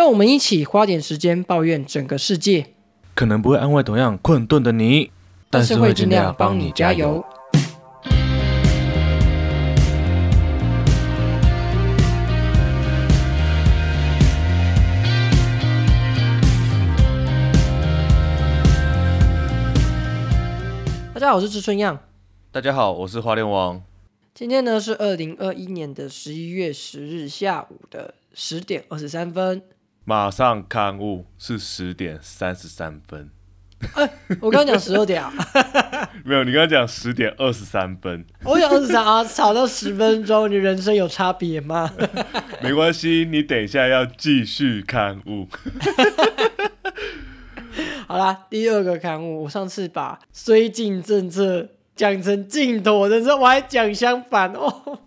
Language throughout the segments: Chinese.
让我们一起花点时间抱怨整个世界，可能不会安慰同样困顿的你，但是会尽量帮你加油。。大家好，我是志春样。大家好，我是花莲王。今天呢是二零二一年的十一月十日下午的十点二十三分。马上刊物是十点三十三分，我刚刚讲十二点啊，没有，你刚刚讲十点二十三分，我讲二十三啊，吵到十分钟，你人生有差别吗？没关系，你等一下要继续刊物。好啦，第二个刊物，我上次把绥靖政策讲成净妥政策，我还讲相反哦。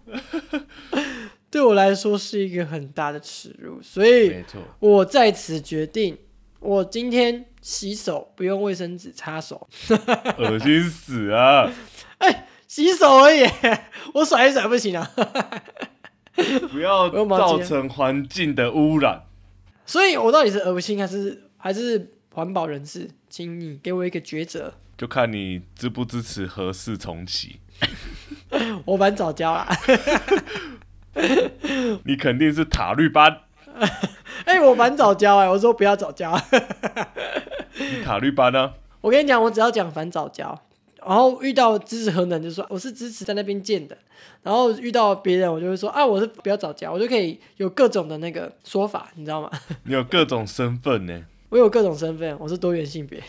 对我来说是一个很大的耻辱，所以我在此决定，我今天洗手不用卫生纸擦手，恶心死啊！哎洗手而已，我甩一甩不行啊。不要造成环境的污染。所以我到底是恶心还是还是环保人士？请你给我一个抉择。就看你支不支持合适重启，我玩早教啦，你肯定是塔绿班，哎、我蛮早教哎、我说不要早教。你 塔绿班呢、我跟你讲，我只要讲反早教，然后遇到支持核能就说我是支持在那边建的，然后遇到别人我就会说啊我是不要早教，我就可以有各种的那个说法，你知道吗？你有各种身份呢。我有各种身份，我是多元性别。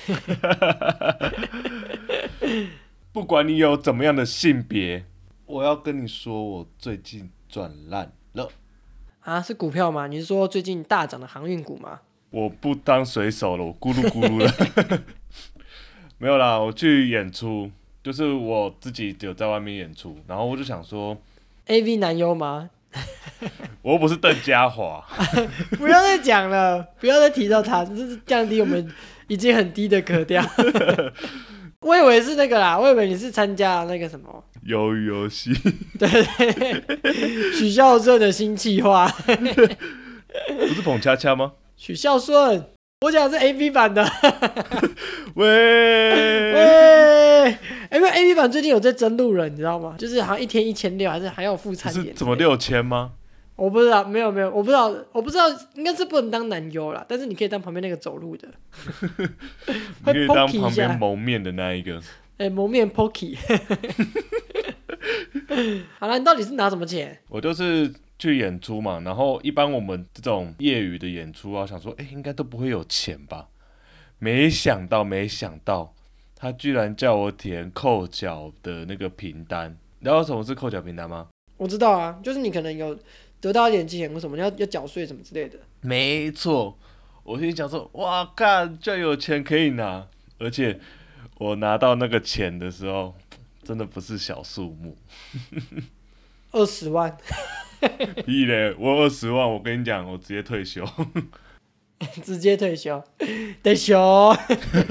不管你有怎么样的性别，我要跟你说，我最近赚烂了。啊，是股票吗？你是说最近大涨的航运股吗？我不当水手了，我咕噜咕噜了。没有啦，我去演出，就是我自己有在外面演出，然后我就想说，A V 男优吗？我又不是邓家华，不要再讲了，不要再提到他，这是降低我们已经很低的格调。我以为是那个啦，我以为你是参加那个什么，鱿鱼游戏，对 对，许孝顺的新计划。不是捧恰恰吗？许孝顺，我讲的是 A V 版的。喂，喂，因为 A V 版最近有在争路人，你知道吗？就是好像一天一千六，还是还要付餐点。怎么？六千吗？我不知道，没有没有，我不知道，我不知道，应该是不能当男优啦，但是你可以当旁边那个走路的，你可以当旁边蒙面的那一个。哎、蒙面 Pokey。好了，你到底是拿什么钱？我就是去演出嘛，然后一般我们这种业余的演出啊，想说，哎、应该都不会有钱吧？没想到，没想到，他居然叫我填扣缴的那个凭单。你知道什么是扣缴凭单吗？我知道啊，就是你可能有得到一点钱或什么，要要缴税什么之类的。没错，我心里想说，哇，干，居然有钱可以拿，而且我拿到那个钱的时候，真的不是小数目。二十万，屁嘞，我二十万，我跟你讲，我直接退休。直接退休，退休。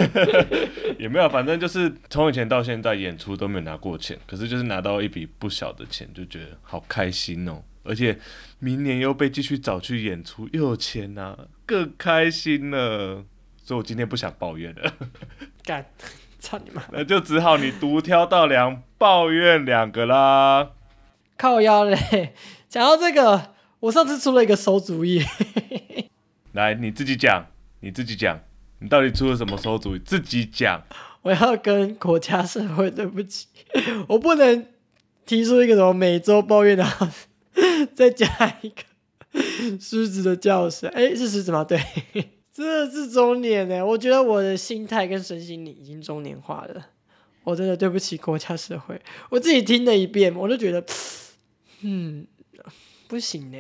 也没有，反正就是从以前到现在演出都没有拿过钱，可是就是拿到一笔不小的钱，就觉得好开心哦。而且明年又被继续找去演出，又有钱拿，更开心了。所以我今天不想抱怨了，干，操你妈！那就只好你独挑大梁，抱怨两个啦。靠腰嘞！讲到这个，我上次出了一个馊主意，来，你自己讲，你自己讲，你到底出了什么馊主意？自己讲。我要跟国家社会对不起，我不能提出一个什么每周抱怨的，再加一个 狮子的叫声。哎，是狮子吗？对，真的是中年呢。我觉得我的心态跟身心已经中年化了。我真的对不起国家社会，我自己听了一遍，我就觉得，嗯，不行呢。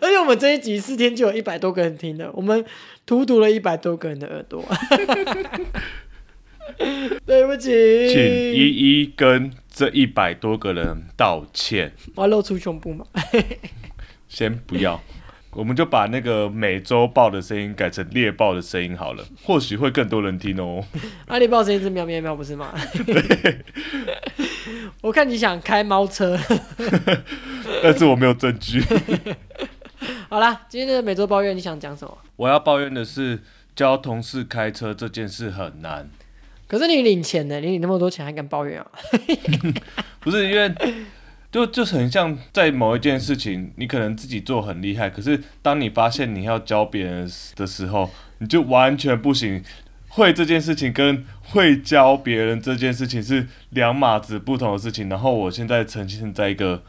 而且我们这一集四天就有一百多个人听了，我们荼毒了一百多个人的耳朵。对不起，请一一跟这一百多个人道歉。我要露出胸部吗？先不要，我们就把那个美洲豹的声音改成猎豹的声音好了，或许会更多人听哦。啊，猎豹声音是喵喵喵，不是吗？我看你想开猫车。但是我没有证据。好啦，今天的每周抱怨你想讲什么？我要抱怨的是，教同事开车这件事很难。可是你领钱呢？你领那么多钱还敢抱怨啊？不是因为，就就很像在某一件事情，你可能自己做很厉害，可是当你发现你要教别人的时候，你就完全不行。会这件事情跟会教别人这件事情是两码子不同的事情。然后我现在呈现在一个，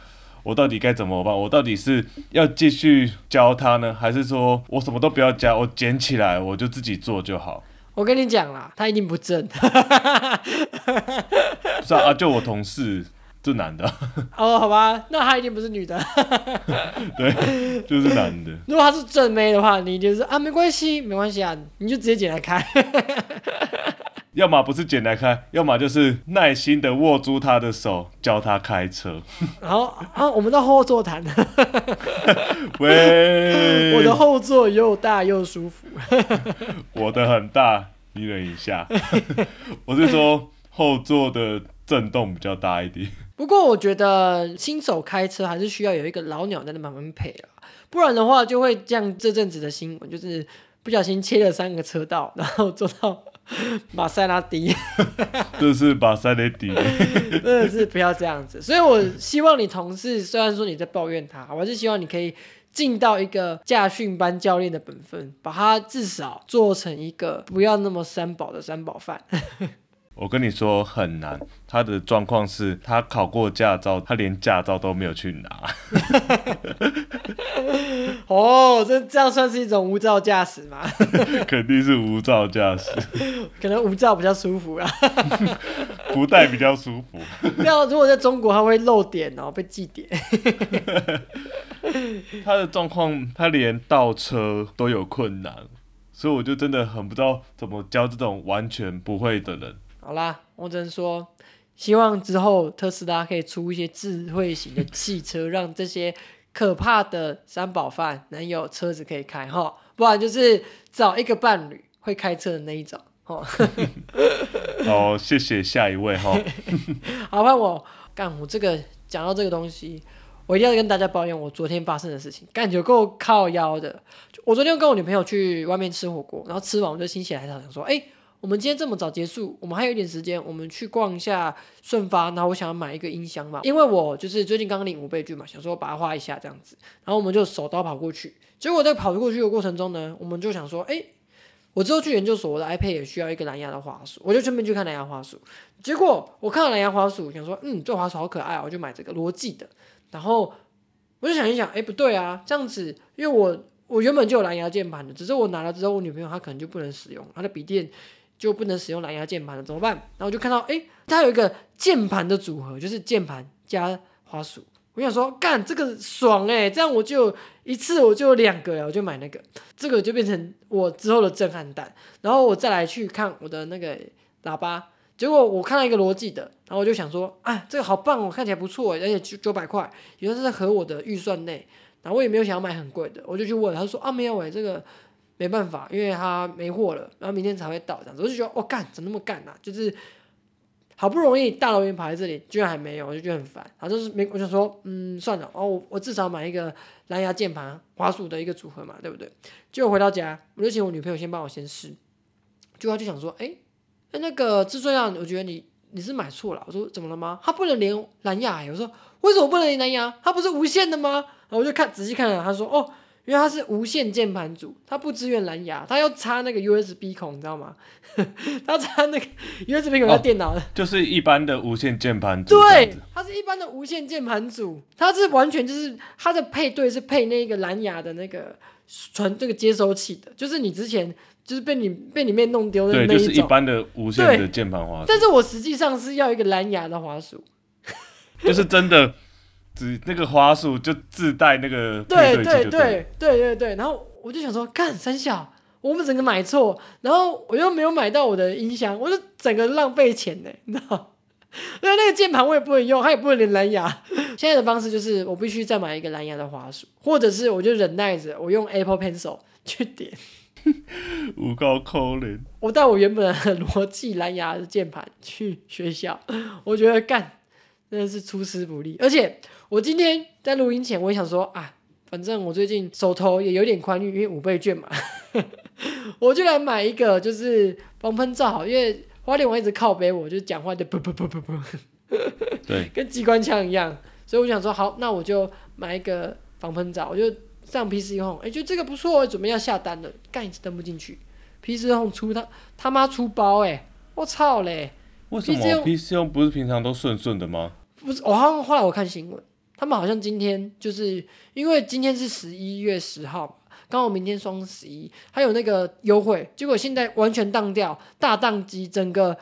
我到底该怎么办？我到底是要继续教他呢，还是说我什么都不要教，我捡起来我就自己做就好？我跟你讲啦，他一定不正。不 是啊，就我同事这男的。哦，好吧，那他一定不是女的。对，就是男的。如果他是正妹的话，你就是啊，没关系，没关系啊，你就直接剪来开。要么不是剪来开，要么就是耐心的握住他的手，教他开车。然后啊，我们到后座谈。喂，我的后座又大又舒服。我的很大，你忍一下。我是说后座的震动比较大一点。不过我觉得新手开车还是需要有一个老鸟在那旁边陪啊，不然的话就会像这阵子的新闻，就是不小心切了三个车道，然后坐到 马塞拉蒂，这是马塞拉蒂，真的是不要这样子。所以我希望你同事，虽然说你在抱怨他，我还是希望你可以尽到一个驾训班教练的本分，把他至少做成一个不要那么三宝的三宝饭。我跟你说很难，他的状况是他考过驾照，他连驾照都没有去拿。哦，这这样算是一种无照驾驶吗？肯定是无照驾驶，可能无照比较舒服啊，不带比较舒服。这样如果在中国，他会漏点哦，被记点。他的状况，他连倒车都有困难，所以我就真的很不知道怎么教这种完全不会的人。好啦，我只能说，希望之后特斯拉可以出一些智慧型的汽车，让这些可怕的三宝饭能有车子可以开哈，不然就是找一个伴侣会开车的那一种哈。好，谢谢下一位哈。好，换我干，我这个讲到这个东西，我一定要跟大家抱怨我昨天发生的事情，感觉够靠腰的。我昨天跟我女朋友去外面吃火锅，然后吃完我就心血来潮想说，哎。我们今天这么早结束，我们还有一点时间，我们去逛一下顺发。然后我想要买一个音箱嘛，因为我就是最近刚领五倍券嘛，想说把它花一下这样子。然后我们就手刀跑过去，结果在跑过去的过程中呢，我们就想说，哎，我之后去研究所，我的 iPad 也需要一个蓝牙的滑鼠，我就顺便去看蓝牙滑鼠。结果我看到蓝牙滑鼠，想说，嗯，这滑鼠好可爱，我就买这个罗技的。然后我就想一想，哎，不对啊，这样子，因为我我原本就有蓝牙键盘的，只是我拿了之后，我女朋友她可能就不能使用，她的笔电。就不能使用蓝牙键盘了，怎么办？然后我就看到，哎，它有一个键盘的组合，就是键盘加滑鼠。我想说，干这个爽哎，这样我就一次我就两个了，我就买那个，这个就变成我之后的震撼弹。然后我再来去看我的那个喇叭，结果我看到一个逻辑的，然后我就想说，啊，这个好棒哦，看起来不错，而且九九百块，原来是合我的预算内。然后我也没有想要买很贵的，我就去问，他说啊，没有哎，这个。没办法，因为他没货了，然后明天才会到这样子，我就觉得我干怎么那么干呐？就是好不容易大老远跑在这里，居然还没有，我就觉得很烦。然后就是没，我就说嗯算了，哦我我至少买一个蓝牙键盘滑鼠的一个组合嘛，对不对？结果回到家，我就请我女朋友先帮我先试，就她就想说，哎那个至尊啊，我觉得你你是买错了。我说怎么了吗？它不能连蓝牙，我说为什么不能连蓝牙？它不是无线的吗？然后我就看仔细看了，他说哦。因为它是无线键盘组，它不支援蓝牙，它要插那个 USB 孔，你知道吗？它插那个 USB 孔在电脑的，就是一般的无线键盘组。对，它是一般的无线键盘组，它是完全就是它的配对是配那个蓝牙的那个传这个接收器的，就是你之前就是被你被里面弄丢的那一种。就是一般的无线的键盘滑鼠。但是我实际上是要一个蓝牙的滑鼠，就是真的。只那个花束就自带那个对对对对对对，然后我就想说，干三小，我们整个买错，然后我又没有买到我的音箱，我就整个浪费钱呢，你知道？因为那个键盘我也不能用，它也不能连蓝牙。现在的方式就是我必须再买一个蓝牙的花束，或者是我就忍耐着，我用 Apple Pencil 去点。五高扣零，我带我原本的逻辑蓝牙的键盘去学校，我觉得干真的是出师不利，而且。我今天在录音前，我也想说啊，反正我最近手头也有点宽裕，因为五倍券嘛，我就来买一个就是防喷罩好，因为花莲王一直靠背我，就讲话就噗噗噗噗噗，对，跟机关枪一样，所以我想说好，那我就买一个防喷罩，我就上 PC Home，哎，觉得这个不错，准备要下单了，干一次登不进去，PC Home 出他他妈出包哎、我操嘞！为什么用 PC 用不是平常都顺顺的吗？不是，我好像后来我看新闻，他们好像今天就是因为今天是十一月十号嘛，刚好明天双十一，还有那个优惠，结果现在完全当掉，大宕机，整个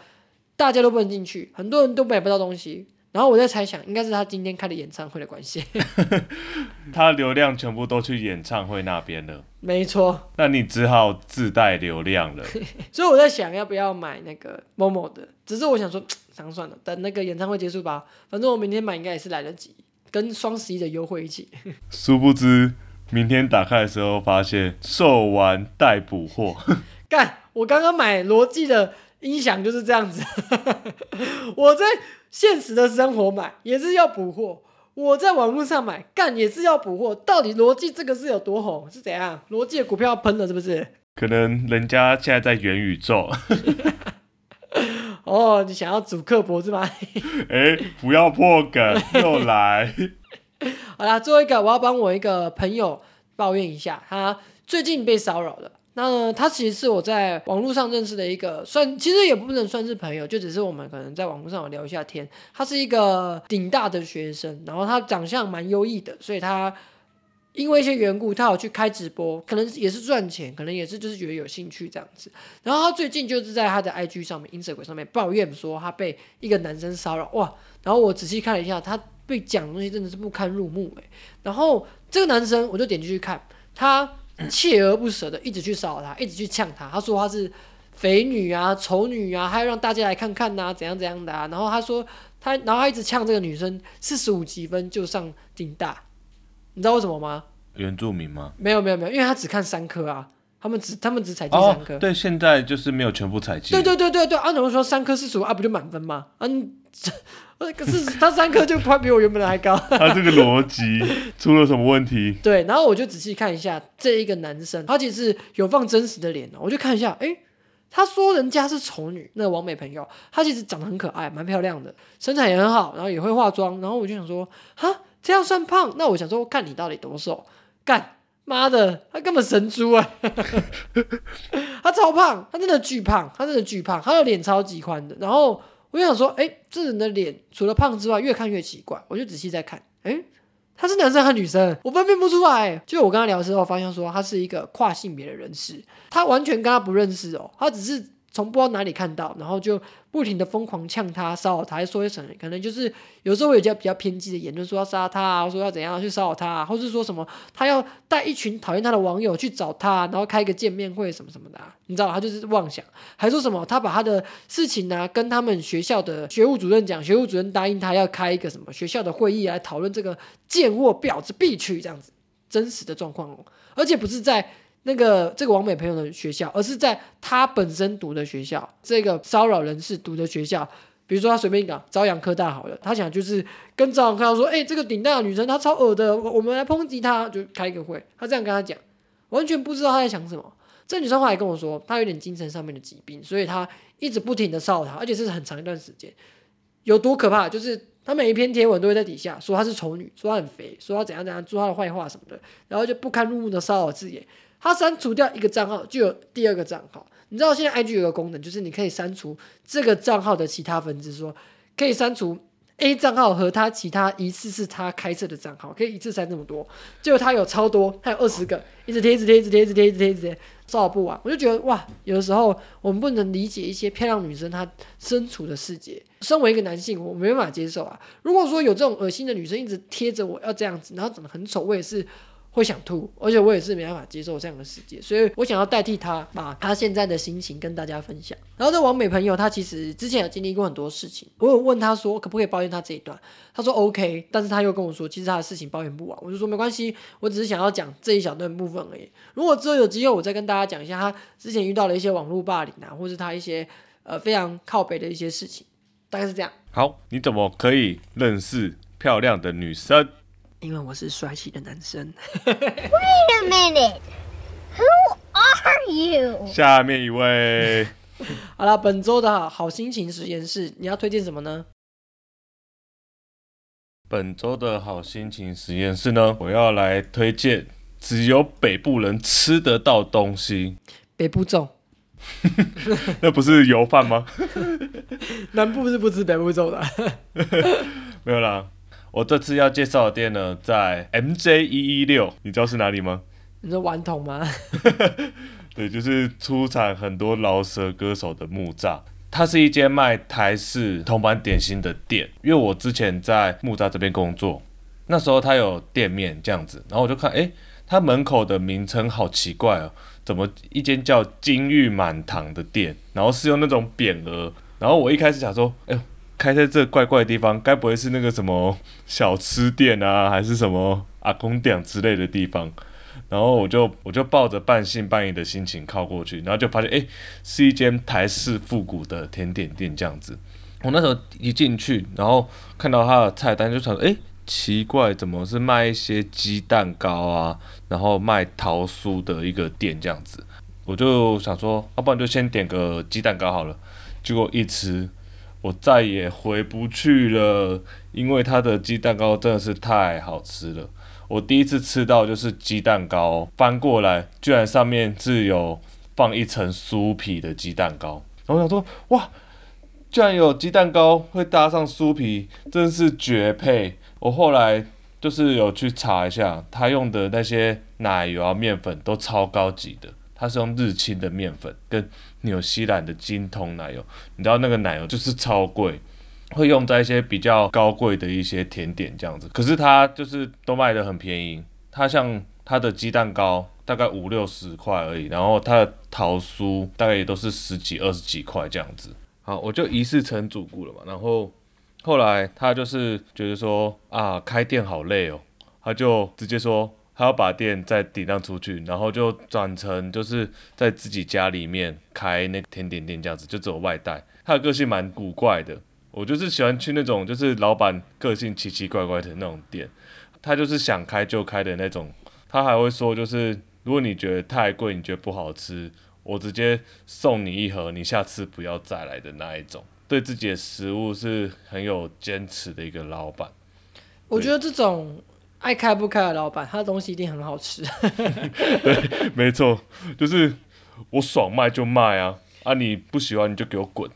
大家都不能进去，很多人都买不到东西。然后我在猜想，应该是他今天开的演唱会的关系。他流量全部都去演唱会那边了，没错，那你只好自带流量了。所以我在想要不要买那个某某的，只是我想说，想 算了，等那个演唱会结束吧，反正我明天买应该也是来得及，跟双十一的优惠一起。殊不知，明天打开的时候发现售完待补货。干，我刚刚买罗技的音响就是这样子，我在现实的生活买也是要补货，我在网络上买干也是要补货。到底逻辑这个是有多红？是怎样？逻辑的股票要喷了是不是？可能人家现在在元宇宙，哦，你想要主客博是吗？哎、不要破梗，又来。好啦，最后一个我要帮我一个朋友抱怨一下，他最近被骚扰了。那呢，他其实是我在网络上认识的一个，算其实也不能算是朋友，就只是我们可能在网络上有聊一下天。他是一个顶大的学生，然后他长相蛮优异的，所以他因为一些缘故，他有去开直播，可能也是赚钱，可能也是就是觉得有兴趣这样子。然后他最近就是在他的 IG 上面、Instagram 上面抱怨说他被一个男生骚扰，哇！然后我仔细看了一下，他被讲的东西真的是不堪入目哎。然后这个男生我就点进去看，他锲而不舍的一直去骚扰他，一直去呛他，他说他是肥女啊、丑女啊，还要让大家来看看呐、怎样怎样的啊。然后他说他，然后他一直呛这个女生四十五积分就上顶大，你知道为什么吗？原住民吗？没有没有没有，因为他只看三科啊，他们只他们只采集哦三科。，对，现在就是没有全部采集。对对对对对，啊，然后说三科四十五啊，不就满分吗？啊，你这呃可是他三科就快比我原本的还高。他这个逻辑出了什么问题？对，然后我就仔细看一下这一个男生，他其实是有放真实的脸哦，我就看一下，诶，他说人家是丑女，那个王美朋友，她其实长得很可爱，蛮漂亮的，身材也很好，然后也会化妆，然后我就想说，哈，这样算胖？那我想说，看你到底多瘦，干。妈的，他根本神猪啊！他超胖，他真的巨胖，他真的巨胖，他的脸超级宽的。然后我就想说，哎、这人的脸除了胖之外，越看越奇怪。我就仔细在看，哎、他是男生还是女生？我分辨不出来。就我跟他聊的时候，发现说他是一个跨性别的人士，他完全跟他不认识哦，他只是从不知道哪里看到，然后就不停的疯狂呛他、骚扰他，还说一什可能就是有时候会有些比较偏激的言论，说要杀他啊，说要怎样去骚扰他啊，或是说什么他要带一群讨厌他的网友去找他，然后开一个见面会什么什么的、你知道，他就是妄想，还说什么他把他的事情呢、跟他们学校的学务主任讲，学务主任答应他要开一个什么学校的会议来讨论这个贱货婊子必去这样子真实的状况哦，而且不是在。那个这个王美朋友的学校，而是在他本身读的学校，这个骚扰人士读的学校，比如说他随便讲朝阳科大好了，他想就是跟朝阳科大说，哎、这个顶大的女生她超恶的，我我们来抨击她，就开一个会，他这样跟他讲，完全不知道他在想什么。这女生后来跟我说，她有点精神上面的疾病，所以她一直不停的骚扰他，而且是很长一段时间。有多可怕？就是她每一篇贴文都会在底下说她是丑女，说她很肥，说她怎样怎样，说她的坏话什么的，然后就不堪入目的骚扰字眼。他删除掉一个账号，就有第二个账号。你知道现在 IG 有个功能，就是你可以删除这个账号的其他分支，说可以删除 A 账号和他其他一次是他开设的账号，可以一次删这么多。结果他有超多，他有二十个，一直贴，一直贴，一直贴，一直贴，一直贴，一直贴，骚扰不完。我就觉得哇，有的时候我们不能理解一些漂亮女生她身处的世界。身为一个男性，我没办法接受啊。如果说有这种恶心的女生一直贴着我要这样子，然后长得很丑，我也是。会想吐，而且我也是没办法接受这样的世界，所以我想要代替他，把他现在的心情跟大家分享。然后这王美朋友，她其实之前有经历过很多事情，我有问他说可不可以抱怨他这一段，他说 OK，但是他又跟我说，其实他的事情抱怨不完，我就说没关系，我只是想要讲这一小段部分而已。如果之后有机会，我再跟大家讲一下他之前遇到的一些网络霸凌啊，或是他一些呃非常靠北的一些事情，大概是这样。好，你怎么可以认识漂亮的女生？因为我是帅气的男生。Wait a minute. Who are you? 下面一位，好了，本周的好心情实验室，你要推荐什么呢？本周的好心情实验室呢，我要来推荐只有北部人吃得到东西。北部粽，那不是油饭吗？南部是不吃北部粽的。没有啦，我这次要介绍的店呢，在 MJ 一一六，你知道是哪里吗？你说顽童吗？对，就是出产很多饶舌歌手的木栅。它是一间卖台式铜板点心的店，因为我之前在木栅这边工作，那时候它有店面这样子，然后我就看，哎，它门口的名称好奇怪哦，怎么一间叫金玉满堂的店，然后是用那种匾额，然后我一开始想说，哎呦，开在这怪怪的地方，该不会是那个什么小吃店啊，还是什么阿公店之类的地方？然后我就我就抱着半信半疑的心情靠过去，然后就发现，哎，是一间台式复古的甜点店这样子。我那时候一进去，然后看到它的菜单，就想说，哎，奇怪，怎么是卖一些鸡蛋糕啊，然后卖桃酥的一个店这样子？我就想说，要不然就先点个鸡蛋糕好了。结果一吃，我再也回不去了，因为它的鸡蛋糕真的是太好吃了。我第一次吃到就是鸡蛋糕翻过来，居然上面是有放一层酥皮的鸡蛋糕。然后我想说，哇，居然有鸡蛋糕会搭上酥皮，真是绝配。我后来就是有去查一下，他用的那些奶油啊、面粉都超高级的，它是用日清的面粉跟纽西兰的金通奶油，你知道那个奶油就是超贵。会用在一些比较高贵的一些甜点这样子，可是它就是都卖的很便宜。它像它的鸡蛋糕大概五六十块而已，然后它的桃酥大概也都是十几二十几块这样子。好，我就一试成主顾了嘛。然后后来他就是觉得说啊，开店好累哦，他就直接说他要把店再抵让出去，然后就转成就是在自己家里面开那个甜点店这样子，就走外带。他的个性蛮古怪的。我就是喜欢去那种就是老板个性奇奇怪怪的那种店，他就是想开就开的那种。他还会说，就是如果你觉得太贵，你觉得不好吃，我直接送你一盒，你下次不要再来的那一种。对自己的食物是很有坚持的一个老板。我觉得这种爱开不开的老板，他的东西一定很好吃。对，没错，就是我爽卖就卖啊，啊你不喜欢你就给我滚。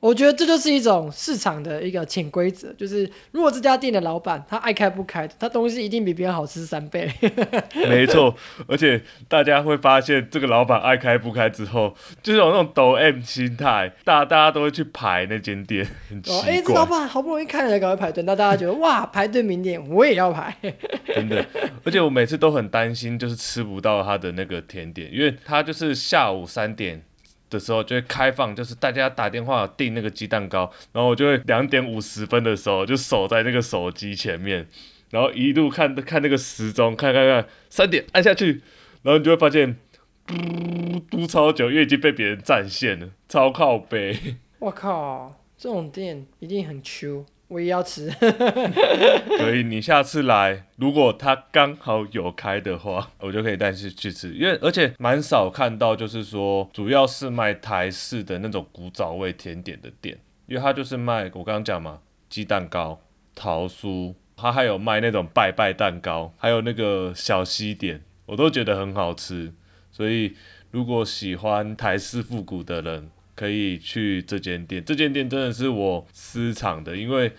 我觉得这就是一种市场的一个潜规则，就是如果这家店的老板他爱开不开，他东西一定比别人好吃三倍。没错，而且大家会发现这个老板爱开不开之后，就是有那种抖 M 心态，大大家都会去排那间店，很奇。哎、这老板好不容易开了，赶快排队，那大家觉得哇，排队名店我也要排。真的，而且我每次都很担心，就是吃不到他的那个甜点，因为他就是下午三点的时候就会开放，就是大家打电话订那个鸡蛋糕，然后我就会两点五十分的时候就守在那个手机前面，然后一路看看那个时钟，看看看三点按下去，然后你就会发现嘟嘟超久，因为已经被别人占线了，超靠背。我靠，这种店一定很 Q，我也要吃。所以你下次来，如果他刚好有开的话，我就可以带去去吃。因为而且蛮少看到，就是说主要是卖台式的那种古早味甜点的店，因为他就是卖我刚刚讲嘛，鸡蛋糕、桃酥，他还有卖那种拜拜蛋糕，还有那个小西点，我都觉得很好吃。所以如果喜欢台式复古的人，可以去这间店。这间店真的是我私藏的，因为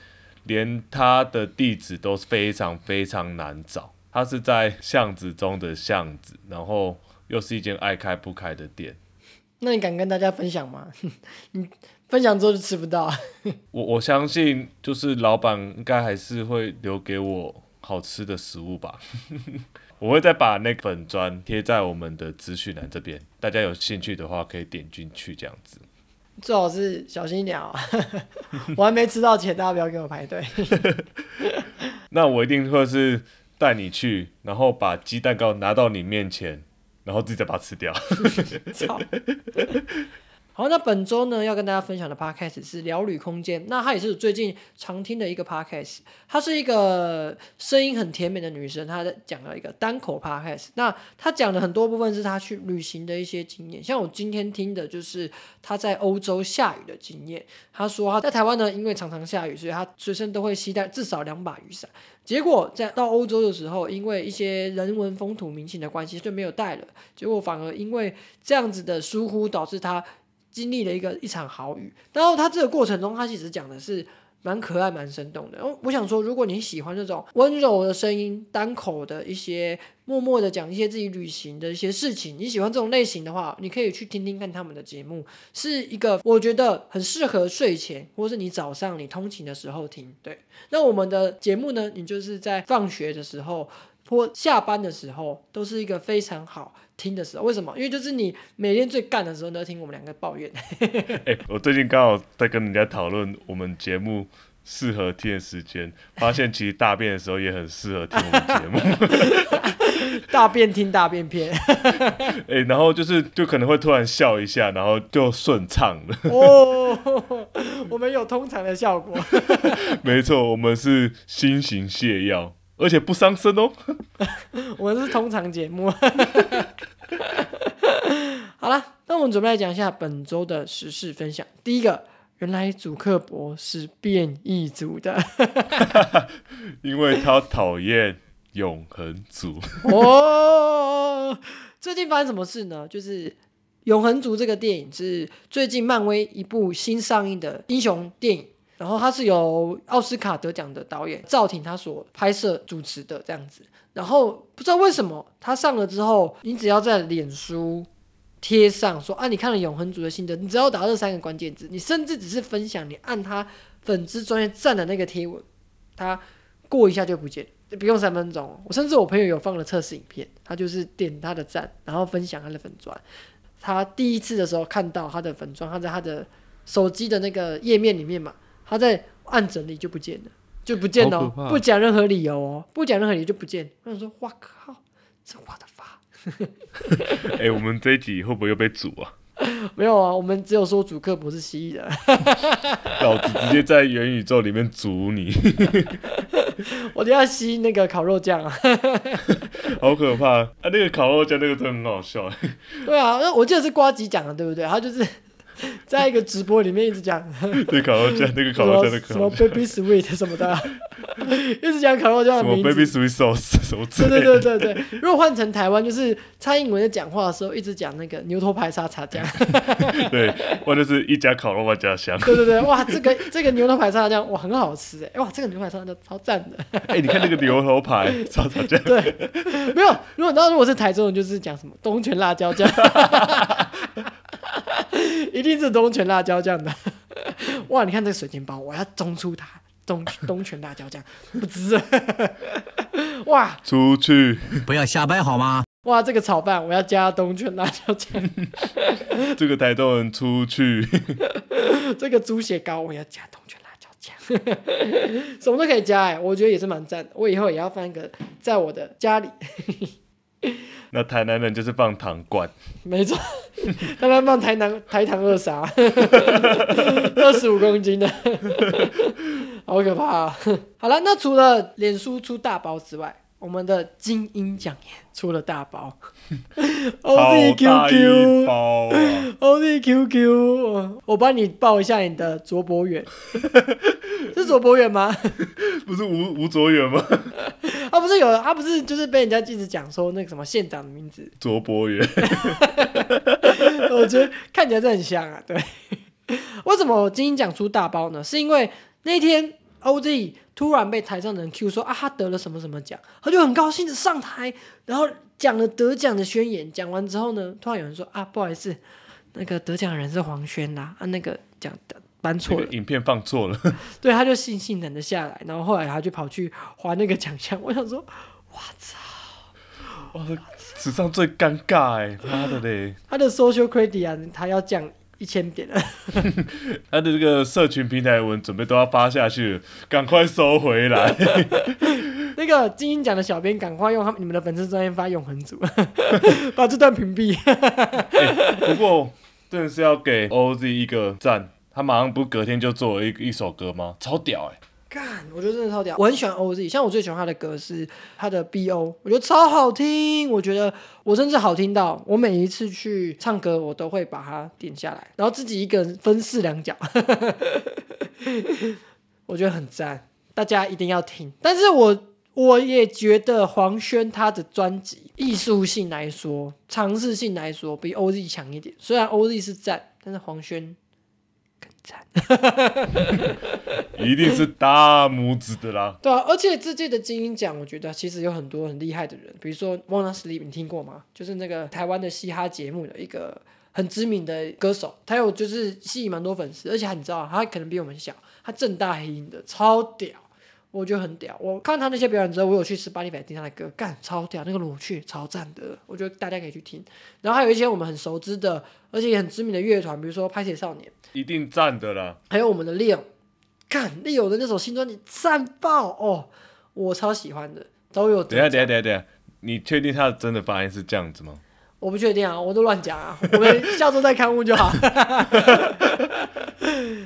连它的地址都非常非常难找。它是在巷子中的巷子，然后又是一间爱开不开的店。那你敢跟大家分享吗？你分享之后就吃不到。我我相信，就是老板应该还是会留给我好吃的食物吧。我会再把那个粉砖贴在我们的资讯栏这边，大家有兴趣的话可以点进去这样子。最好是小心一点啊！我还没吃到前，大家不要给我排队。那我一定会是带你去，然后把鸡蛋糕拿到你面前，然后自己再把它吃掉。操！好，那本周呢要跟大家分享的 podcast 是聊旅空间，那它也是最近常听的一个 podcast，她是一个声音很甜美的女生，她在讲了一个单口 podcast，那她讲的很多部分是她去旅行的一些经验，像我今天听的就是她在欧洲下雨的经验，她说她在台湾呢，因为常常下雨，所以她随身都会携带至少两把雨伞。结果在到欧洲的时候，因为一些人文风土民情的关系，就没有带了。结果反而因为这样子的疏忽，导致他经历了一个一场豪雨。然后他这个过程中，他其实讲的是蛮可爱、蛮生动的。我想说，如果你喜欢这种温柔的声音、单口的一些默默的讲一些自己旅行的一些事情，你喜欢这种类型的话，你可以去听听看他们的节目，是一个我觉得很适合睡前或是你早上你通勤的时候听。对，那我们的节目呢，你就是在放学的时候。或下班的时候都是一个非常好听的时候，为什么？因为就是你每天最干的时候都要听我们两个抱怨。哎、我最近刚好在跟人家讨论我们节目适合听的时间，发现其实大便的时候也很适合听我们节目。大便听大便片 哎、然后就是就可能会突然笑一下，然后就顺畅了。哦，我们有通常的效果。没错，我们是新型泻药，而且不伤身哦。我们是通常节目。好了，那我们准备来讲一下本周的时事分享。第一个，原来祖克伯是变异族的 因为他讨厌永恒族。哦。最近发生什么事呢？就是《永恒族》这个电影是最近漫威一部新上映的英雄电影，然后它是由奥斯卡得奖的导演赵婷他所拍摄主持的这样子。然后不知道为什么他上了之后，你只要在脸书贴上说啊，你看了《永恒族》的心得，你只要打这三个关键字，你甚至只是分享，你按他粉丝专业赞的那个贴文，他过一下就不见，不用三分钟。我甚至我朋友有放了测试影片，他就是点他的赞，然后分享他的粉钻。他第一次的时候看到他的粉钻，他在他的手机的那个页面里面嘛，他在按整理就不见了，就不见了不讲任何理由哦，不讲任何理由就不见。我想说，哇靠，这我的发哎、我们这一集会不会又被煮啊？没有啊，我们只有说主客不是蜥蜴的，老子直接在元宇宙里面煮你，我等一下吸那个烤肉酱啊。好可怕啊！那个烤肉酱那个真的很好笑。对啊，那我记得是瓜吉讲的，对不对？他就是 在一个直播里面一直讲 对烤肉酱，那个烤肉酱 什么烤肉酱，baby sweet 什么的，一直讲烤肉酱什么 baby。sweet sauce 什么之对类的。对对对对，如果换成台湾，就是蔡英文在讲话的时候一直讲那个牛头牌沙茶酱。对，或者是一家烤肉万家香。对对对，哇，这个这个牛头牌沙茶酱哇很好吃哎，哇这个牛排沙茶酱超赞的。哎、你看那个牛头牌沙茶酱，对，没有，如果你知道如果是台中人，就是讲什么东泉辣椒酱，一定是东泉辣椒酱的。哇，你看这个水煎包，我要中出它，东东泉辣椒酱，不值。哇出去，不要瞎掰好吗？哇，这个炒饭我要加东泉辣椒酱，这个台东人出去，这个猪血糕我要加东泉辣椒酱，什么都可以加哎，我觉得也是蛮赞的。我以后也要放一个在我的家里。那台南人就是放糖罐，没错，他们放台南台糖二傻，二十五公斤的，好可怕、啊！好了，那除了脸书出大包之外，我们的精英奖也出了大包。好大一，OZQQ。包啊！OZQQ，我帮你报一下你的卓博远，是卓博远吗？不是吴吴卓远吗？他 不是有，他不是就是被人家一直讲说那个什么县长的名字，卓博远，我觉得看起来是很像啊。对，为什么我今天讲出大包呢？是因为那天 OZ 突然被台上的人 Q 说啊，他得了什么什么奖，他就很高兴的上台，然后讲了得奖的宣言。讲完之后呢，突然有人说啊，不好意思，那个得奖人是黄轩啦，啊，那个奖搬这错了。个影片放错了，对，他就悻悻然的下来，然后后来他就跑去还那个奖项。我想说，我操，哇，史上最尴尬哎，妈的嘞！他的 social credit 啊，他要降一千点了。他的这个社群平台文准备都要发下去了，赶快收回来。那个金鹰奖的小编，赶快用他们你们的粉丝专业发永恒组，把这段屏蔽。不过真的是要给 OZ 一个赞。他马上不是隔天就做了一一首歌吗？超屌哎、干，我觉得真的超屌。我很喜欢 OZ，像我最喜欢他的歌是他的 BO，我觉得超好听。我觉得我甚至好听到我每一次去唱歌，我都会把它点下来，然后自己一个人分饰两角，我觉得很赞，大家一定要听。但是我我也觉得黄轩他的专辑艺术性来说、尝试性来说比 OZ 强一点。虽然 OZ 是赞，但是黄轩更赞。一定是大拇指的啦。对啊，而且这届的金鹰奖，我觉得其实有很多很厉害的人，比如说 Wanna Sleep，你听过吗？就是那个台湾的嘻哈节目的一个很知名的歌手，他有就是吸引蛮多粉丝，而且你知道他可能比我们小，他正大黑鹰的，超屌，我觉得很屌。我看他那些表演之后，我有去 Spotify 听他的歌，干超屌，那个裸去超赞的，我觉得大家可以去听。然后还有一些我们很熟知的，而且也很知名的乐团，比如说拍写少年。一定赞的啦。还有我们的 Leo，看 Leo 的那首新专辑赞爆哦，我超喜欢的，都有等下，等下，等下，等下，你确定他的真的发音是这样子吗？我不确定啊，我都乱讲啊，我们 下周再刊物就好。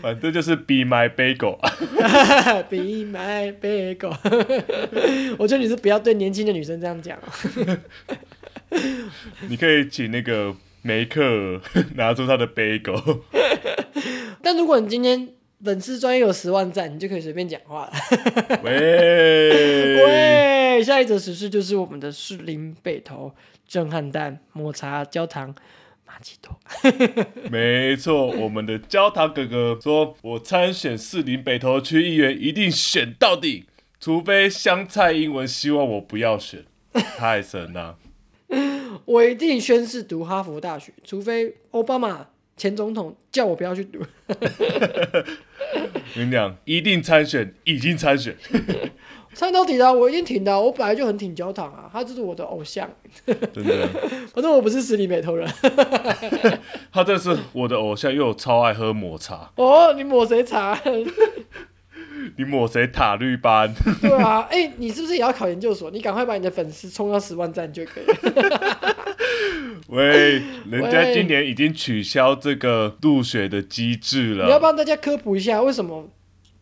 反正就是 Be My Bagel。Be my bagel，我觉得你是不要对年轻的女生这样讲哦。你可以请那个梅克拿出他的 bagel。但如果你今天粉丝专业有十万赞，你就可以随便讲话了。喂，喂，下一则时事就是我们的士林北投震撼弹抹茶焦糖马吉多。没错，我们的焦糖哥哥说，我参选士林北投区议员一定选到底，除非香菜英文希望我不要选，太神了。我一定宣誓读哈佛大学，除非奥巴马前总统叫我不要去读。我跟你讲，一定参选，已经参选。参到底的啊，我一定挺的啊，我本来就很挺焦糖啊，他就是我的偶像。真的，反正我不是十里美投人。他这是我的偶像，因为我超爱喝抹茶。哦，你抹谁茶？你抹谁塔绿班？对啊，哎、你是不是也要考研究所？你赶快把你的粉丝冲到十万赞就可以了。喂，人家今年已经取消这个入学的机制了你要了，帮大家科普一下，为什么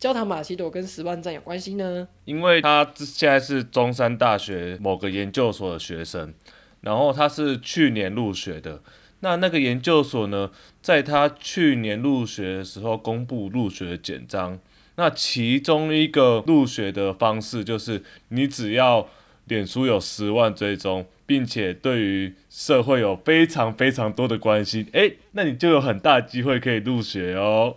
焦糖玛奇朵跟十万赞有关系呢？因为他现在是中山大学某个研究所的学生，然后他是去年入学的。那那个研究所呢，在他去年入学的时候公布入学简章，那其中一个入学的方式就是，你只要脸书有十万追踪，并且对于社会有非常非常多的关心，诶，那你就有很大机会可以入学哦。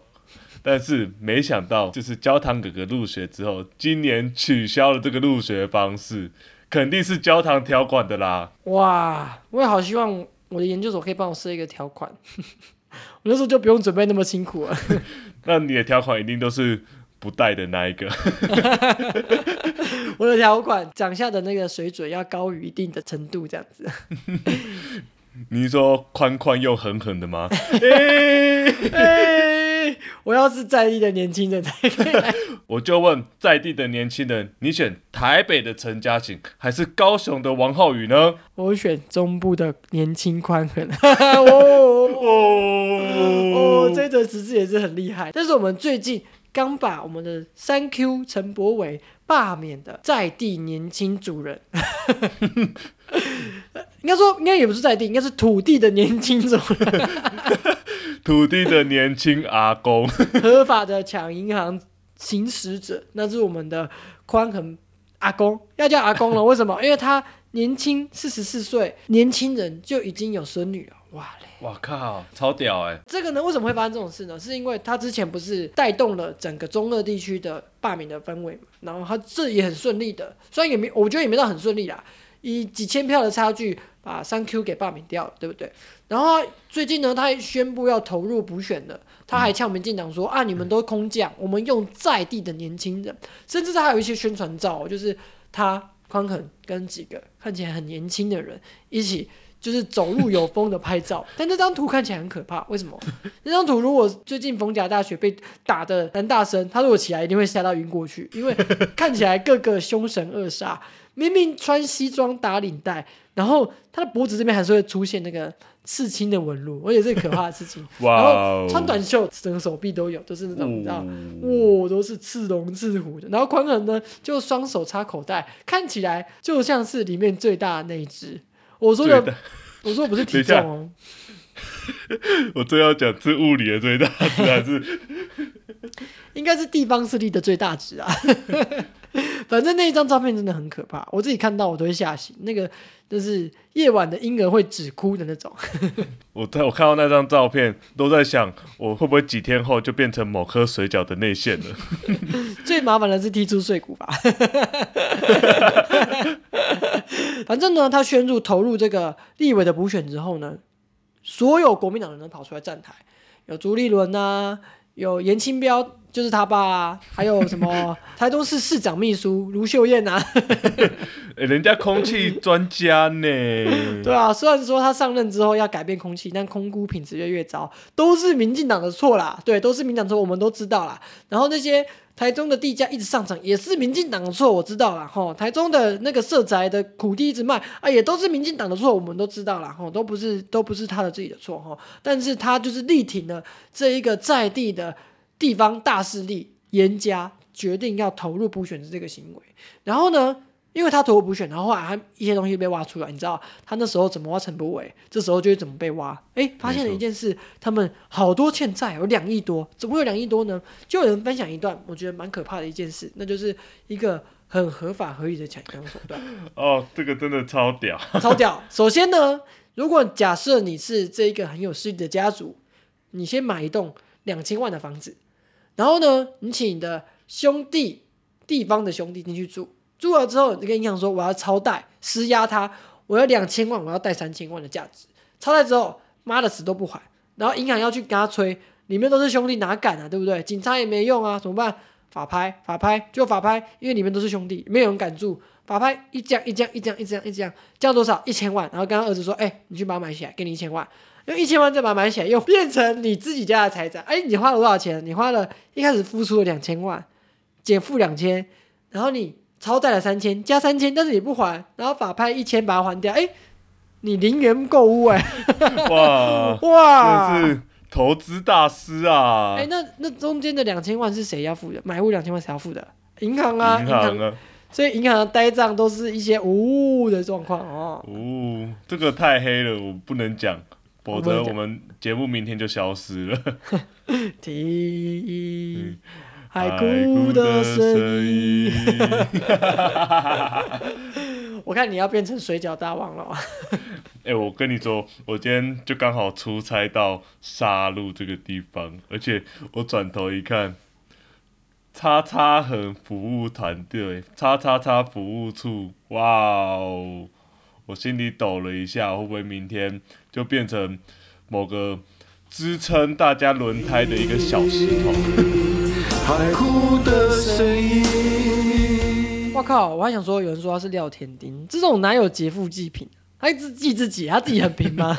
但是没想到，就是焦糖哥哥入学之后，今年取消了这个入学方式，肯定是焦糖条款的啦。哇，我也好希望我的研究所可以帮我设一个条款，我那时候就不用准备那么辛苦了。那你的条款一定都是不带的那一个。我的条款长下的那个水准要高于一定的程度，这样子。你是说宽宽又狠狠的吗？我要是在地的年轻人才可以来。我就问在地的年轻人，你选台北的陈嘉晴还是高雄的王浩宇呢？我选中部的年轻宽恒。哦哦哦，这则实事也是很厉害。但是我们最近刚把我们的三 Q 陈柏伟罢免的在地年轻主人，应该说应该也不是在地，应该是土地的年轻主人，土地的年轻阿公，合法的抢银行行使者，那是我们的宽恒阿公，要叫阿公了。为什么？因为他年轻四十四岁，年轻人就已经有孙女了，哇嘞！哇靠，超屌哎、这个呢，为什么会发生这种事呢？是因为他之前不是带动了整个中二地区的罢免的氛围嘛，然后他这也很顺利的，虽然也没，我觉得也没到很顺利啦，以几千票的差距把三 Q 给罢免掉了，对不对？然后最近呢，他还宣布要投入补选了，他还呛民进党说啊，你们都空降，我们用在地的年轻人，甚至他还有一些宣传照，就是他宽肯跟几个看起来很年轻的人一起就是走路有风的拍照，但那张图看起来很可怕，为什么？那张图如果最近逢甲大学被打的男大生，他如果起来一定会吓到晕过去，因为看起来个个凶神恶煞，明明穿西装打领带，然后他的脖子这边还是会出现那个刺青的纹路，而且是可怕的事情。然哇后哦，穿短袖，整个手臂都有，都是那种你知道，哦哇，都是刺龙刺虎的。然后宽恒呢，就双手插口袋，看起来就像是里面最大的那一只。我说的我说不是体重哦，我最要讲是物理的最大值还是应该是地方势力的最大值啊。反正那一张照片真的很可怕，我自己看到我都会吓醒。那个就是夜晚的婴儿会止哭的那种。我在我看到那张照片，都在想我会不会几天后就变成某颗水饺的内馅了。最麻烦的是踢出碎骨吧。反正呢，他宣布投入这个立委的补选之后呢，所有国民党人都跑出来站台，有朱立伦啊，有严清标，就是他爸啊，还有什么 台东市市长秘书卢秀燕啊，欸人家空气专家呢，对啊，虽然说他上任之后要改变空气，但空污品质越越糟，都是民进党的错啦。对，都是民进党错，我们都知道啦。然后那些台中的地价一直上涨，也是民进党的错，我知道了哈，台中的那个社宅的土地一直卖啊，也都是民进党的错，我们都知道了哈，都不是都不是他的自己的错哈。但是他就是力挺了这一个在地的地方大势力严家决定要投入补选的这个行为。然后呢，因为他投入补选，然后后来他一些东西被挖出来，你知道他那时候怎么挖陈柏伟，这时候就会怎么被挖。哎，发现了一件事，他们好多欠债，有两亿多，怎么会有两亿多呢？就有人分享一段，我觉得蛮可怕的一件事，那就是一个很合法合理的抢枪手段。哦，这个真的超屌，超屌！首先呢，如果假设你是这一个很有势力的家族，你先买一栋两千万的房子，然后呢，你请你的兄弟、地方的兄弟进去住，住了之后，你跟银行说我要超贷，施压他，我要两千万，我要贷三千万的价值，超贷之后，妈的死都不还，然后银行要去跟他催，里面都是兄弟，哪敢啊，对不对？警察也没用啊，怎么办？法拍，法拍，就法拍，因为里面都是兄弟，没有人敢住。法拍一降一降一降一降一降，降多少？一千万。然后跟他儿子说：“哎、你去把它买起来，给你一千万。”用一千万再把它买起来，又变成你自己家的财产。哎，你花了多少钱？你花了一开始付出了两千万，减负两千，然后你超贷了三千，加三千，但是你不还，然后法拍一千把它还掉。哎，你零元购物哎、哇，哇！真是投资大师啊哎、，那那中间的两千万是谁要付的？买屋两千万谁要付的？银行啊，银行啊，所以银行的呆账都是一些无误的状况哦。哦，这个太黑了，我不能讲，否则我们节目明天就消失了。听海海哭的声音音。我看你要变成水饺大王了啊。哎、我跟你说，我今天就刚好出差到沙鹿这个地方，而且我转头一看，叉叉横服务团队，叉叉叉服务处，哇哦！我心里抖了一下，会不会明天就变成某个支撑大家轮胎的一个小石头？海哭的声音。我靠！我还想说，有人说他是廖天丁，这种哪有劫富济贫？他一直记自己，他自己很贫吗？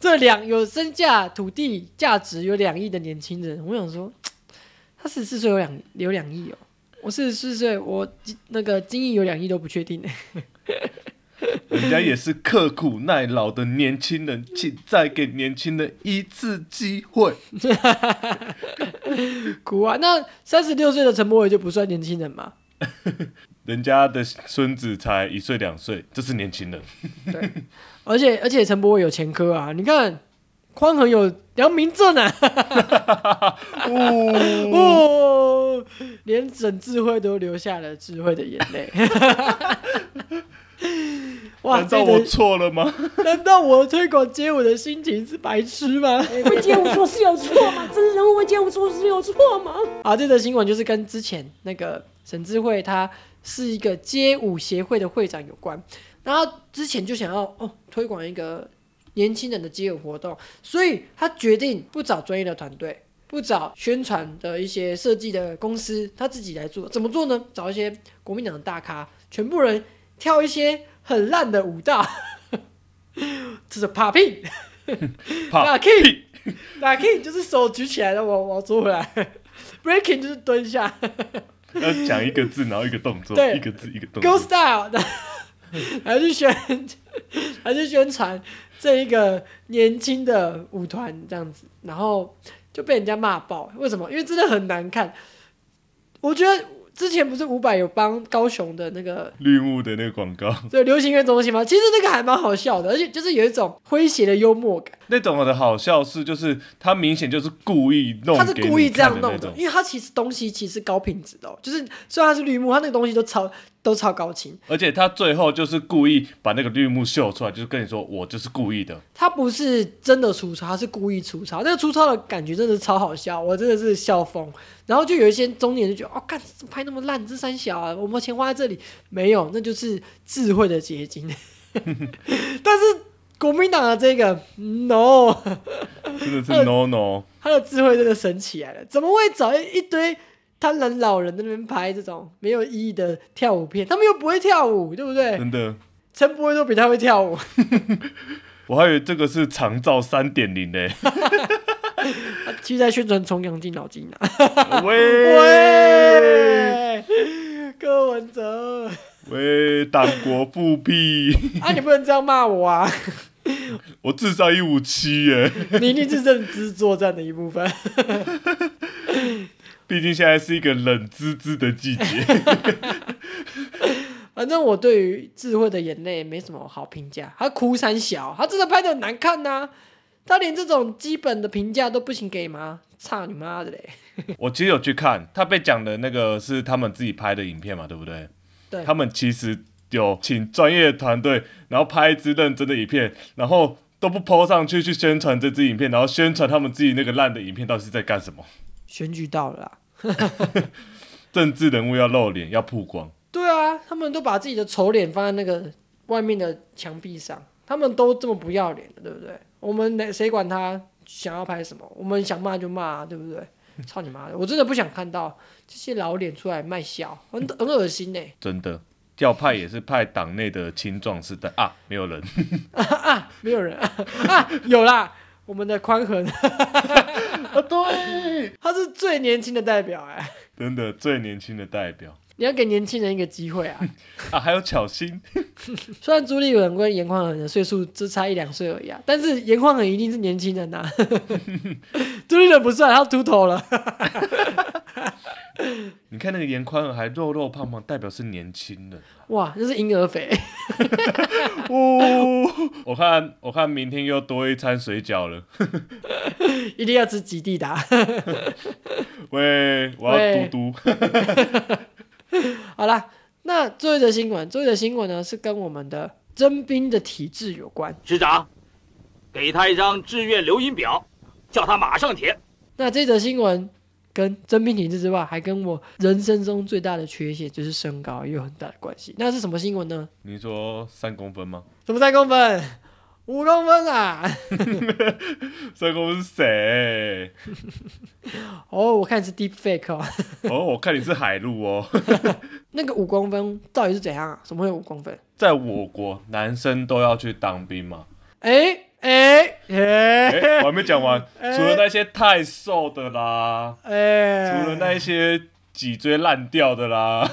这两有身价、土地价值有两亿的年轻人，我想说，他四十四岁有两有两亿哦。我四十四岁，我那个金亿有两亿都不确定呢。人家也是刻苦耐劳的年轻人，请再给年轻人一次机会。苦啊！那三十六岁的陈柏伟就不算年轻人吗？人家的孙子才一岁两岁，这是年轻人。对而且而且陈柏伟有前科啊！你看匡衡有良民证啊！哦，连整智慧都流下了智慧的眼泪。哇，难道我错了吗？难道我推广街舞的心情是白痴吗？会街舞错是有错吗？真人物会街舞错是有错吗？啊，这则新闻就是跟之前那个沈智慧他是一个街舞协会的会长有关，然后之前就想要哦推广一个年轻人的街舞活动，所以他决定不找专业的团队，不找宣传的一些设计的公司，他自己来做。怎么做呢？找一些国民党的大咖，全部人跳一些很烂的舞蹈。这是 popping，怕 Lucky lucky 就是手举起来的，我我捉回来，breaking 就是蹲下要讲一个字，然后一个动作，对一个字一个动作，go 作。style，还去宣，还去宣传这一个年轻的舞团这样子，然后就被人家骂爆，为什么？因为真的很难看。我觉得之前不是伍佰有帮高雄的那个绿幕的那个广告，对流行乐中心吗？其实那个还蛮好笑的，而且就是有一种诙谐的幽默感。那种的好笑是，就是他明显就是故意弄，他是故意这样弄的的，因为他其实东西其实高品质的、哦，就是虽然它是绿幕，它那个东西都超都超高清，而且他最后就是故意把那个绿幕秀出来，就是跟你说我就是故意的。他不是真的粗糙，他是故意粗糙。那个粗糙的感觉真的是超好笑，我真的是笑疯。然后就有一些中年人就觉得，哦，干拍那么烂，这三小啊，我们钱花在这里没有，那就是智慧的结晶。但是国民党的这个 no，真的是 no no，他的智慧真的神起来了，怎么会找一一堆贪婪老人在那边拍这种没有意义的跳舞片？他们又不会跳舞，对不对？真的。陈柏威都比他会跳舞，我还以为这个是长照三点零呢，他 其实在宣传重阳敬老金啊。喂 喂，柯文哲，喂，党国复辟，啊，你不能这样骂我啊！我智商一五七耶，你一定是认知作战的一部分。毕竟现在是一个冷滋滋的季节。反正我对于智慧的眼泪没什么好评价，他哭三小，他真的拍的很难看呐、他连这种基本的评价都不行给吗？操你妈的嘞！我其实有去看，他被讲的那个是他们自己拍的影片嘛，对不对？对他们其实有请专业团队，然后拍一支认真的影片，然后都不 PO 上去去宣传这支影片，然后宣传他们自己那个烂的影片到底是在干什么？选举到了啦，政治人物要露脸，要曝光，对啊，他们都把自己的丑脸放在那个外面的墙壁上，他们都这么不要脸的，对不对？我们哪谁管他想要拍什么？我们想骂就骂、啊，对不对？操你妈的！我真的不想看到这些老脸出来卖笑，很很恶心呢、真的。调派也是派党内的青壮士的 啊，没有人。啊，没有人。啊啊，有啦，我们的宽恒，啊，对，他是最年轻的代表哎、真的最年轻的代表。你要给年轻人一个机会啊！啊，还有巧心，虽然朱立伦跟严宽恒的岁数只差一两岁而已啊，但是严宽恒一定是年轻人呐、啊。朱立伦不算，他秃头了。你看那个严宽还肉肉胖胖，代表是年轻人。哇，这是婴儿肥。哦，我看我看明天又多一餐水饺了。一定要吃极地达。喂，我要嘟嘟。好啦，那最后一则新闻，最后一则新闻呢是跟我们的征兵的体制有关。师长，给他一张志愿留营表，叫他马上填。那这则新闻跟征兵体制之外，还跟我人生中最大的缺陷就是身高也有很大的关系。那是什么新闻呢？你说三公分吗？什么三公分？五公分啊！三公分是谁？哦，我看你是 deep fake 哦。哦，我看你是海陆哦。那个五公分到底是怎样啊？怎么会有五公分？在我国，男生都要去当兵嘛。哎哎哎、哎我还没讲完，哎除了那些太瘦的啦，哎！除了那一些脊椎烂掉的啦，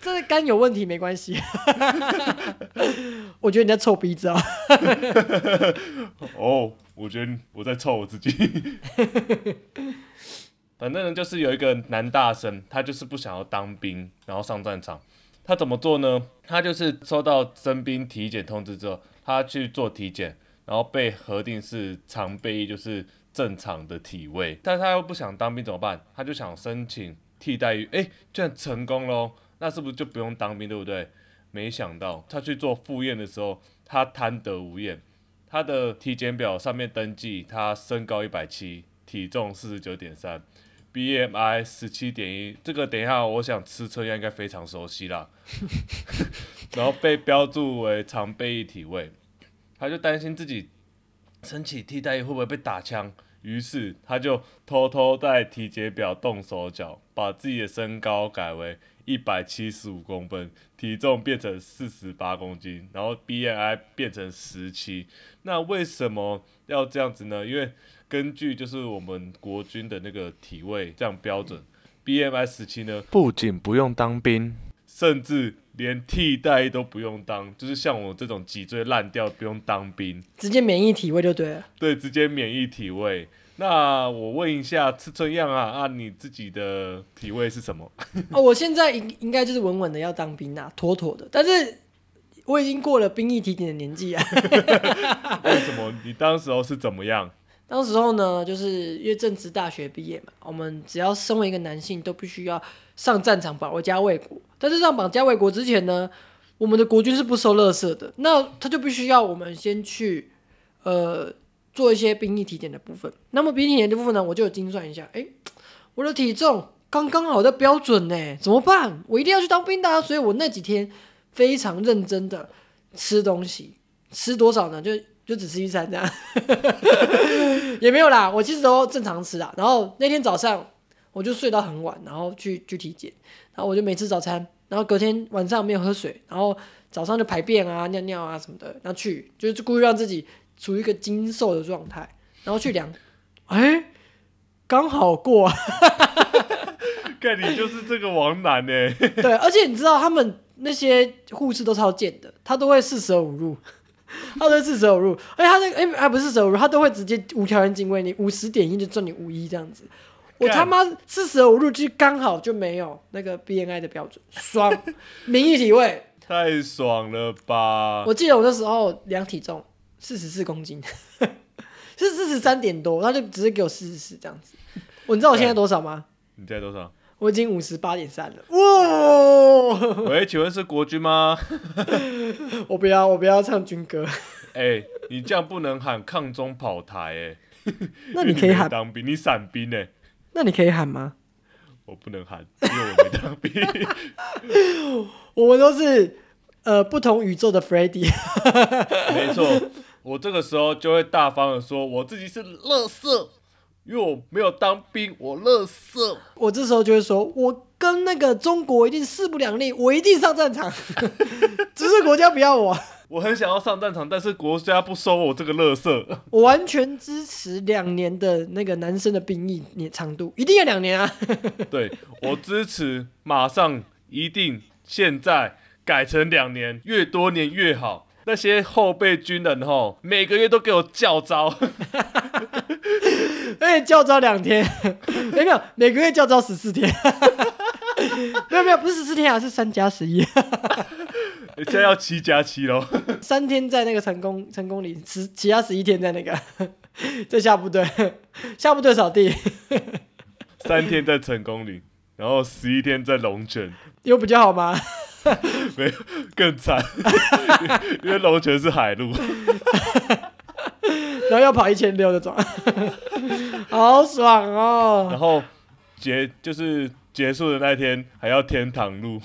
这个肝有问题没关系。我觉得你在臭鼻子啊。哦，我觉得我在臭我自己。反正呢，就是有一个男大生，他就是不想要当兵，然后上战场。他怎么做呢？他就是收到征兵体检通知之后，他去做体检，然后被核定是常备役，就是正常的体位。但是他又不想当兵怎么办？他就想申请替代役，诶，居然成功喽！那是不是就不用当兵，对不对？没想到他去做复验的时候，他贪得无厌。他的体检表上面登记，他身高一百七，体重四十九点三，BMI 十七点一。这个等一下，我想吃车应该非常熟悉啦。然后被标注为常备役体位，他就担心自己申请替代役会不会被打枪，于是他就偷偷在体检表动手脚，把自己的身高改为一百七十五公分，体重变成四十八公斤，然后 BMI 变成十七。那为什么要这样子呢？因为根据就是我们国军的那个体位这样标准，BMI 十七呢，不仅不用当兵，甚至连替代都不用当，就是像我这种脊椎烂掉不用当兵，直接免疫体位就对了。对，直接免疫体位。那我问一下，吃春样啊啊，你自己的体位是什么？哦，我现在应应该就是稳稳的要当兵啊，妥妥的。但是我已经过了兵役体检的年纪啊。为什么？你当时候是怎么样？当时候呢，就是因为正值大学毕业嘛，我们只要身为一个男性，都必须要上战场保家卫国。但是上保家卫国之前呢，我们的国军是不收垃圾的，那他就必须要我们先去呃做一些兵役体检的部分。那么兵役体检的部分呢，我就精算一下，诶，我的体重刚刚好的标准呢，怎么办？我一定要去当兵的、所以我那几天非常认真的吃东西，吃多少呢？就就只吃一餐这样，也没有啦，我其实都正常吃啦。然后那天早上我就睡到很晚，然后去去体检，然后我就没吃早餐，然后隔天晚上没有喝水，然后早上就排便啊、尿尿啊什么的，然后去就是故意让自己处于一个精瘦的状态，然后去量，哎，刚好过，看你就是这个王楠呢。对，而且你知道他们那些护士都超贱的，他都会四舍五入。他都是四舍五入，而且他那个哎还不是四舍五入，他都会直接无条件进位，你五十点一就赚你五一这样子。我他妈四舍五入就刚好就没有那个 BNI 的标准，爽，民意体位。太爽了吧！我记得我那时候量体重四十四公斤，是四十三点多，他就直接给我四十四这样子。我你知道我现在多少吗？你现在多少？我已经五十八点三了。哇！喂，请问是国军吗？我不要，我不要唱军歌。哎、你这样不能喊抗中跑台哎、那你可以喊当兵，你伞兵哎、那你可以喊吗？我不能喊，因为我没当兵。我们都是呃不同宇宙的 f r e d d y 没错，我这个时候就会大方的说，我自己是乐色，因为我没有当兵，我乐色。我这时候就会说，我跟那个中国一定势不两立，我一定上战场，只是国家不要我。我很想要上战场，但是国家不收我这个乐色。我完全支持两年的那个男生的兵役年长度，一定要两年啊！对我支持，马上一定现在改成两年，越多年越好。那些后备军人吼，每个月都给我叫招，而 且教招两天，没有每个月教招十四天，没有没有，不是十四天啊，是三加十一，现在要七加七喽。三天在那个成功成功里，十其他十一天在那个。在下部队，下部队扫地，三天在成功里，然后十一天在龙泉，有比较好吗？没有更惨，因为龙泉是海路。然后要跑一千六的转，好爽哦！然后结就是结束的那天还要天堂路，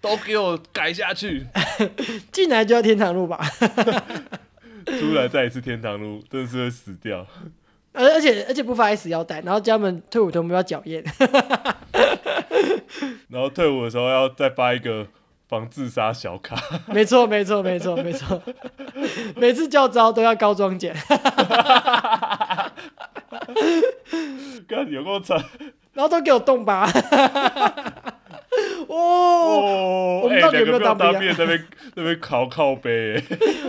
都给我改下去。进来就要天堂路吧，出来再一次天堂路，真的是会死掉。而而且而且不发 S 腰带，然后叫他们退伍同不要脚验，然后退伍的时候要再发一个防自杀小卡，没错没错没错没错，每次叫招都要高装检，看有够惨。然后都给我动吧，哦，我们到底有没有当兵在那边那边考靠背，哎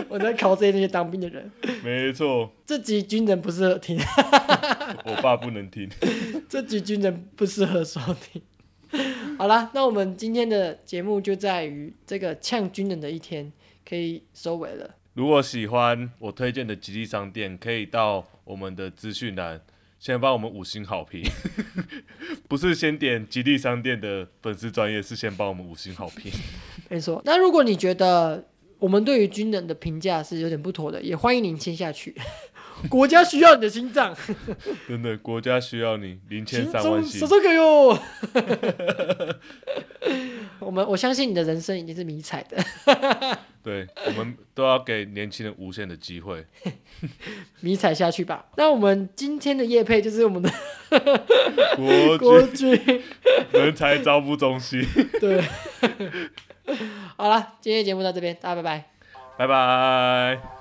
我在考这些那些当兵的人，没错，这集军人不适合听，我爸不能听。这集军人不适合收听。好啦，那我们今天的节目就在于这个呛军人的一天可以收尾了。如果喜欢我推荐的吉利商店，可以到我们的资讯栏，先帮我们五星好评。不是先点吉利商店的粉丝专业，是先帮我们五星好评。没错，那如果你觉得我们对于军人的评价是有点不妥的，也欢迎您签下去。国家需要你的心脏，真的，国家需要你零千心三万星中手。手可哟。我们我相信你的人生已经是迷彩的，对，我们都要给年轻人无限的机会。迷彩下去吧。那我们今天的夜配就是我们的国国军军，人才招募中心，对。好了，今天的节目到这边，大家拜拜。拜拜。